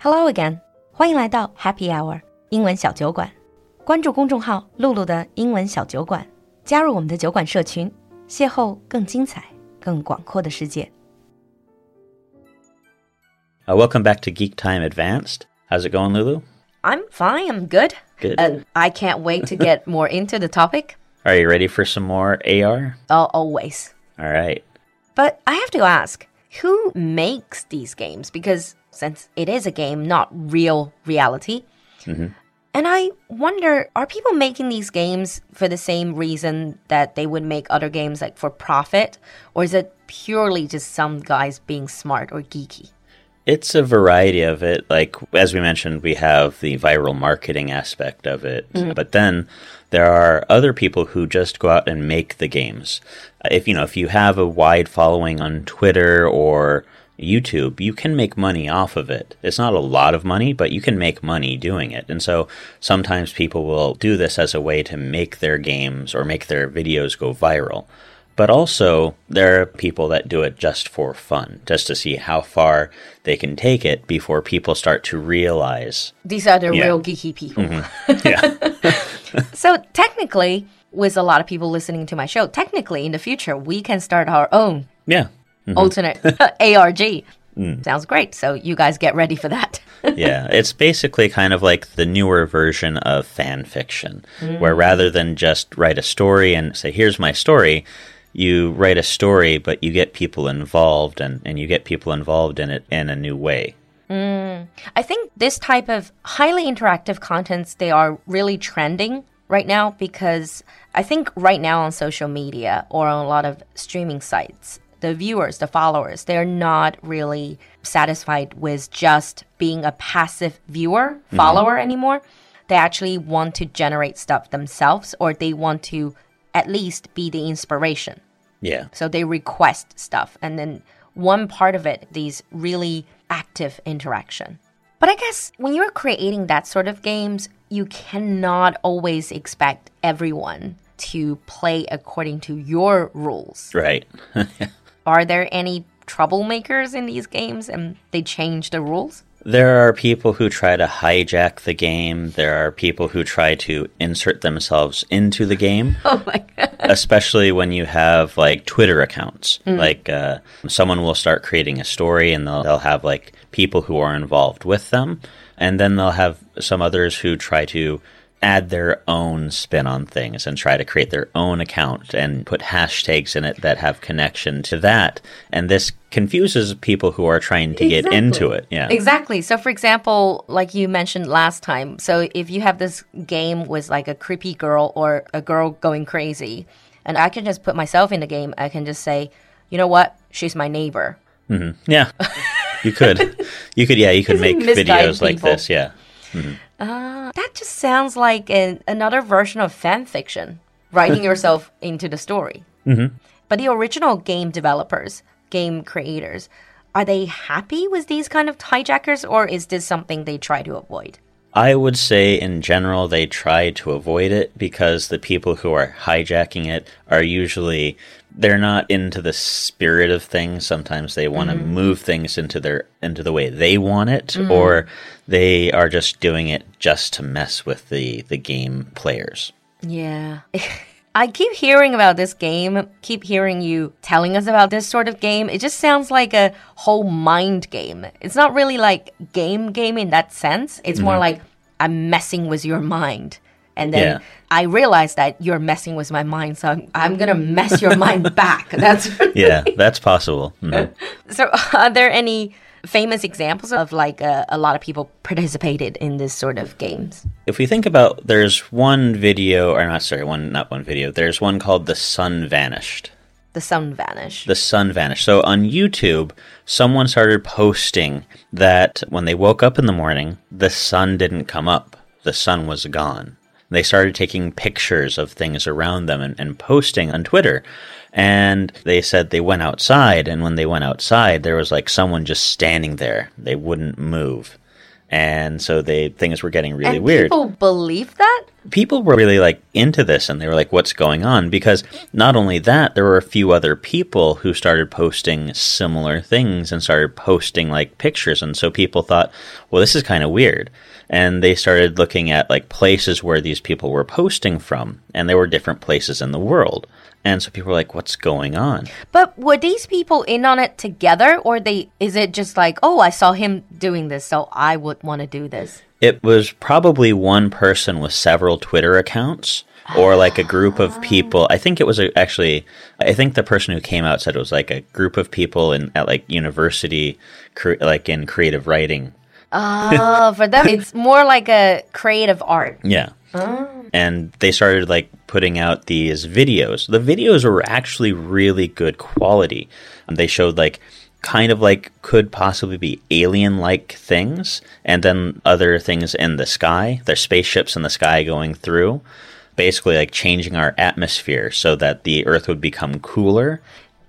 Hello again，欢迎来到 Happy Hour 英文小酒馆。关注公众号“露露的英文小酒馆”，加入我们的酒馆社群，邂逅更精彩、更广阔的世界。 Uh, welcome back to Geek Time Advanced. How's it going, Lulu? I'm fine. I'm good. Good. And I can't wait to get more into the topic. Are you ready for some more AR? Uh, always. All right. But I have to ask, who makes these games? Because since it is a game, not real reality. Mm-hmm. And I wonder, are people making these games for the same reason that they would make other games, like for profit? Or is it purely just some guys being smart or geeky? It's a variety of it. Like, as we mentioned, we have the viral marketing aspect of it. Mm-hmm. But then there are other people who just go out and make the games. If, you know, if you have a wide following on Twitter or YouTube, you can make money off of it. It's not a lot of money, but you can make money doing it. And so sometimes people will do this as a way to make their games or make their videos go viral. But also, there are people that do it just for fun, just to see how far they can take it before people start to realize. These are the Yeah. real geeky people. Mm-hmm. Yeah. So technically, with a lot of people listening to my show, technically in the future, we can start our own yeah. Mm-hmm. alternate ARG. Mm. Sounds great. So you guys get ready for that. yeah, it's basically kind of like the newer version of fan fiction, mm. where rather than just write a story and say, here's my story, you write a story, but you get people involved and, and you get people involved in it in a new way. Mm. I think this type of highly interactive contents they are really trending right now because I think right now on social media or on a lot of streaming sites, the viewers, the followers, they're not really satisfied with just being a passive viewer, mm-hmm. follower anymore. They actually want to generate stuff themselves or they want to at least be the inspiration. Yeah. So they request stuff. And then one part of it, these really active interaction. But I guess when you're creating that sort of games, you cannot always expect everyone to play according to your rules. Right. Are there any troublemakers in these games and they change the rules? There are people who try to hijack the game. There are people who try to insert themselves into the game. Oh my god. especially when you have like Twitter accounts. Like uh, someone will start creating a story and they'll, they'll have like people who are involved with them. And then they'll have some others who try to add their own spin on things and try to create their own account and put hashtags in it that have connection to that. And this confuses people who are trying to get into it. Yeah. Exactly. So, for example, like you mentioned last time, so if you have this game with like a creepy girl or a girl going crazy, and I can just put myself in the game, I can just say, you know what? She's my neighbor. Mm-hmm. Yeah. You could. You could, yeah, you could make videos like this. Yeah. Mm-hmm. That just sounds like an, another version of fan fiction, writing yourself into the story. Mm-hmm. But the original game developers, game creators, are they happy with these kind of hijackers, or is this something they try to avoid? I would say in general they try to avoid it because the people who are hijacking it are usually they're not into the spirit of things. Sometimes they want to mm-hmm. move things into their into the way they want it mm. or they are just doing it just to mess with the the game players. Yeah. I keep hearing about this game, keep hearing you telling us about this sort of game. It just sounds like a whole mind game. It's not really like game game in that sense. It's more mm-hmm. like I'm messing with your mind. And then Yeah. I realize that you're messing with my mind, so I'm, I'm gonna mess your mind back. That's Yeah, that's possible. Mhm. so. Are there any famous examples of like a, a lot of people participated in this sort of games? If we think about there's one video or not sorry, one not one video. There's one called The Sun Vanished. The sun vanished. the sun vanished. So on YouTube, someone started posting that when they woke up in the morning, the sun didn't come up. The sun was gone. They started taking pictures of things around them and, and posting on Twitter. And they said they went outside, and when they went outside, there was like someone just standing there. They wouldn't move. And so they things were getting really and weird. People believe that? people were really like into this and they were like what's going on because not only that there were a few other people who started posting similar things and started posting like pictures and so people thought well this is kind of weird and they started looking at like places where these people were posting from and there were different places in the world and so people were like what's going on But were these people in on it together or they is it just like, "Oh, I saw him doing this, so I would want to do this." It was probably one person with several Twitter accounts or like a group of people. I think it was a, actually, I think the person who came out said it was like a group of people in at like university, cre- like in creative writing. Oh, for them it's more like a creative art. Yeah. Oh. And they started like putting out these videos. The videos were actually really good quality. And they showed like kind of like could possibly be alien like things and then other things in the sky. There's spaceships in the sky going through. Basically like changing our atmosphere so that the earth would become cooler.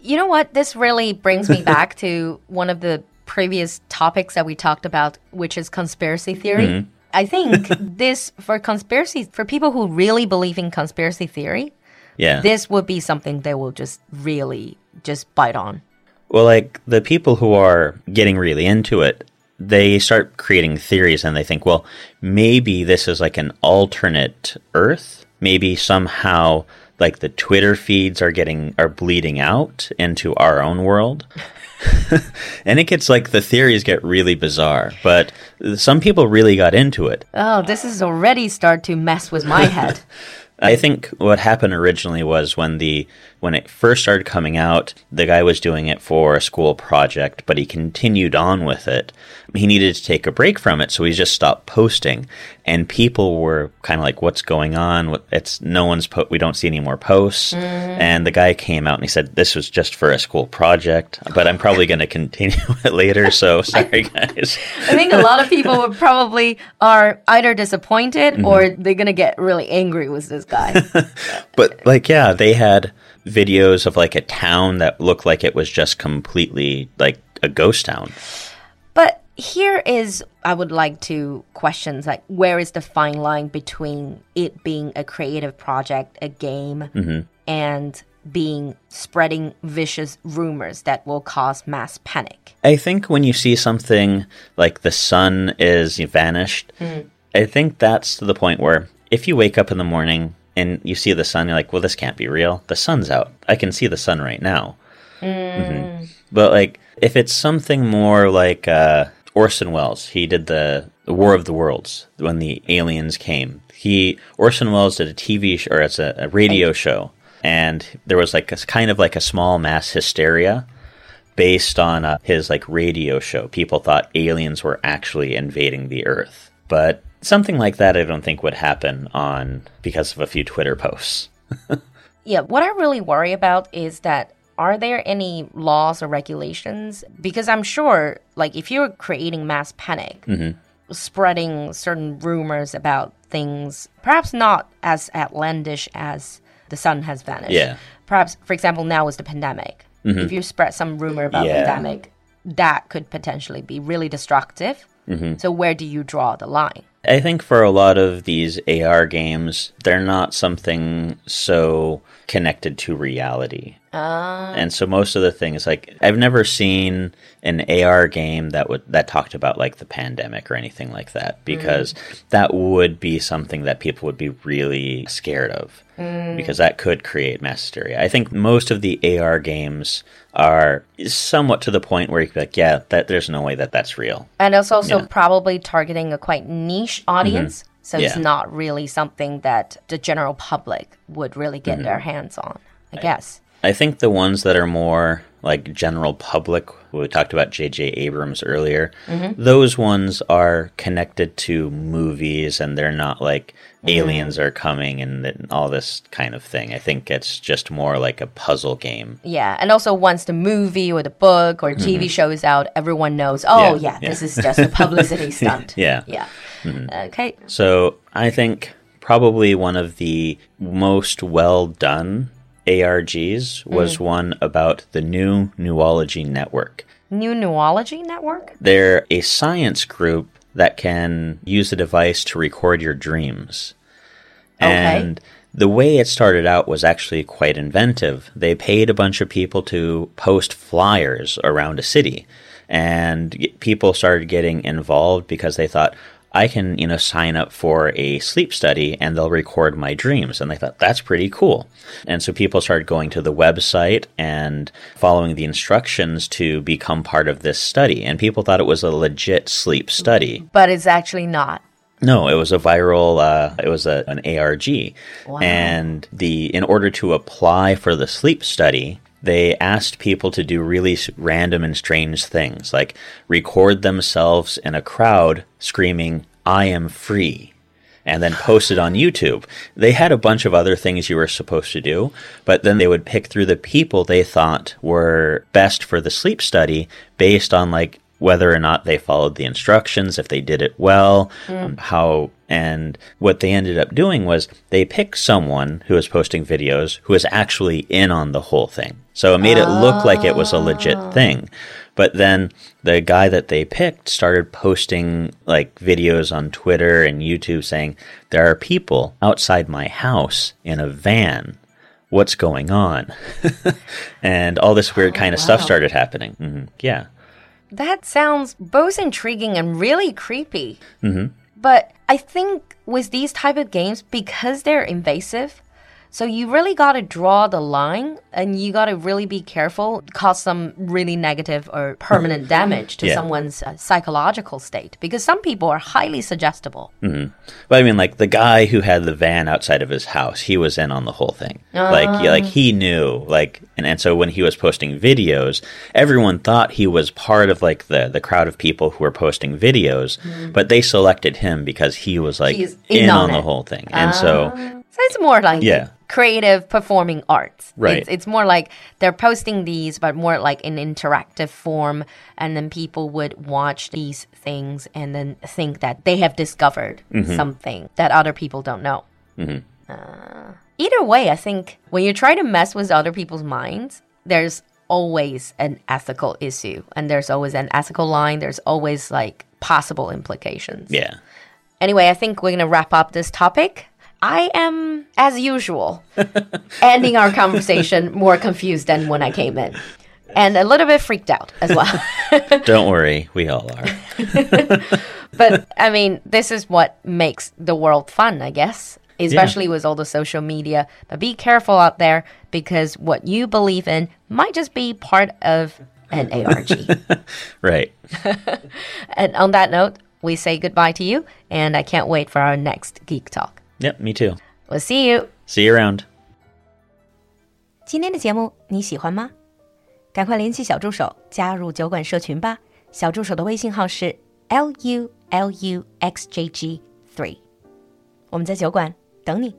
You know what? This really brings me back to one of the previous topics that we talked about, which is conspiracy theory. Mm-hmm. I think this for conspiracy for people who really believe in conspiracy theory, Yeah. this would be something they will just really just bite on. Well, like the people who are getting really into it, they start creating theories and they think, well, maybe this is like an alternate Earth. Maybe somehow like the Twitter feeds are getting are bleeding out into our own world. and it gets like the theories get really bizarre, but some people really got into it. Oh, this is already start to mess with my head. I think what happened originally was when the when it first started coming out, the guy was doing it for a school project, but he continued on with it. He needed to take a break from it, so he just stopped posting. And people were kind of like, "What's going on? It's no one's po- we don't see any more posts." Mm. And the guy came out and he said, "This was just for a school project, but I'm probably going to continue it later." So sorry, guys. I think a lot of people would probably are either disappointed mm-hmm. or they're gonna get really angry with this guy. But like, yeah, they had videos of like a town that looked like it was just completely like a ghost town. But here is I would like to questions like where is the fine line between it being a creative project, a game, mm-hmm. and being spreading vicious rumors that will cause mass panic. I think when you see something like the sun is vanished, I think that's to the point where if you wake up in the morning and you see the sun, you're like, well, this can't be real. The sun's out. I can see the sun right now. hmm But like, if it's something more like uh, Orson Welles, he did the, the War of the Worlds when the aliens came. He Orson Welles did a TV show or it's a, a radio show, and there was like a kind of like a small mass hysteria based on uh, his like radio show. People thought aliens were actually invading the Earth, but something like that I don't think would happen on because of a few Twitter posts. Yeah, what I really worry about is that are there any laws or regulations? Because I'm sure, like, if you're creating mass panic, spreading certain rumors about things, perhaps not as outlandish as the sun has vanished. Yeah. Perhaps, for example, now is the pandemic. Mm-hmm. If you spread some rumor about Yeah. pandemic, that could potentially be really destructive. Mm-hmm. So where do you draw the line? I think for a lot of these AR games, they're not something so connected to reality. Ah. And so most of the things like I've never seen an AR game that would that talked about like the pandemic or anything like that mm. because that would be something that people would be really scared of mm. because that could create mass hysteria. I think most of the AR games are somewhat to the point where you could be like, yeah, that there's no way that that's real. And it's also Yeah. probably targeting a quite niche audience. Mm-hmm. So it's not really something that the general public would really get mm-hmm. their hands on, I guess. I think the ones that are more like general public, we talked about J.J. Abrams earlier, mm-hmm. those ones are connected to movies and they're not like mm-hmm. aliens are coming and all this kind of thing. I think it's just more like a puzzle game. Yeah. And also, once the movie or the book or TV mm-hmm. show is out, everyone knows, oh, Yeah, yeah, yeah. this is just a publicity stunt. Yeah. Yeah. Okay. So I think probably one of the most well done ARGs was mm. one about the new Newology Network. New Neurology Network? They're a science group that can use a device to record your dreams. Okay. And the way it started out was actually quite inventive. They paid a bunch of people to post flyers around a city, and people started getting involved because they thought, I can, you know, sign up for a sleep study and they'll record my dreams. And they thought that's pretty cool. And so people started going to the website and following the instructions to become part of this study. And people thought it was a legit sleep study. But it's actually not. No, it was a viral. Uh, it was a, an ARG, wow. and the in order to apply for the sleep study, they asked people to do really random and strange things, like record themselves in a crowd screaming "I am free." And then post it on YouTube. They had a bunch of other things you were supposed to do, but then they would pick through the people they thought were best for the sleep study based on like whether or not they followed the instructions, if they did it well, um, how, and what they ended up doing was they picked someone who was posting videos who was actually in on the whole thing. So it made it look like it was a legit thing. But then the guy that they picked started posting like videos on Twitter and YouTube saying, There are people outside my house in a van. What's going on? and all this weird kind of stuff started happening. hmm Yeah. That sounds both intriguing and really creepy. Mm-hmm. But I think with these type of games, because they're invasive, so you really got to draw the line and you got to really be careful, cause some really negative or permanent damage to Yeah. someone's uh, psychological state. Because some people are highly suggestible. Mm-hmm. But I mean, like the guy who had the van outside of his house, he was in on the whole thing. Like, yeah, like ah. he knew, like, and, and so when he was posting videos, everyone thought he was part of like the the crowd of people who were posting videos, mm-hmm. but they selected him because he was like He's in, in on, on the whole thing, and so ah. So it's more like Yeah. Creative performing arts. Right. It's, it's more like they're posting these, but more like in interactive form. And then people would watch these things and then think that they have discovered Mm-hmm. something that other people don't know. Uh, either way, I think when you try to mess with other people's minds, there's always an ethical issue and there's always an ethical line. There's always like possible implications. yeah, Anyway, I think we're going to wrap up this topic. I am, as usual, ending our conversation more confused than when I came in. And a little bit freaked out as well. don't worry, we all are. but I mean, this is what makes the world fun, I guess, especially with all the social media. But be careful out there because what you believe in might just be part of an ARG. right. and on that note, we say goodbye to you, and I can't wait for our next Geek Talk. Yep, me too. We'll see you. See you around. 今天的节目你喜欢吗？赶快联系小助手加入酒馆社群吧。小助手的微信号是 l u l u x j g three，我们在酒馆等你。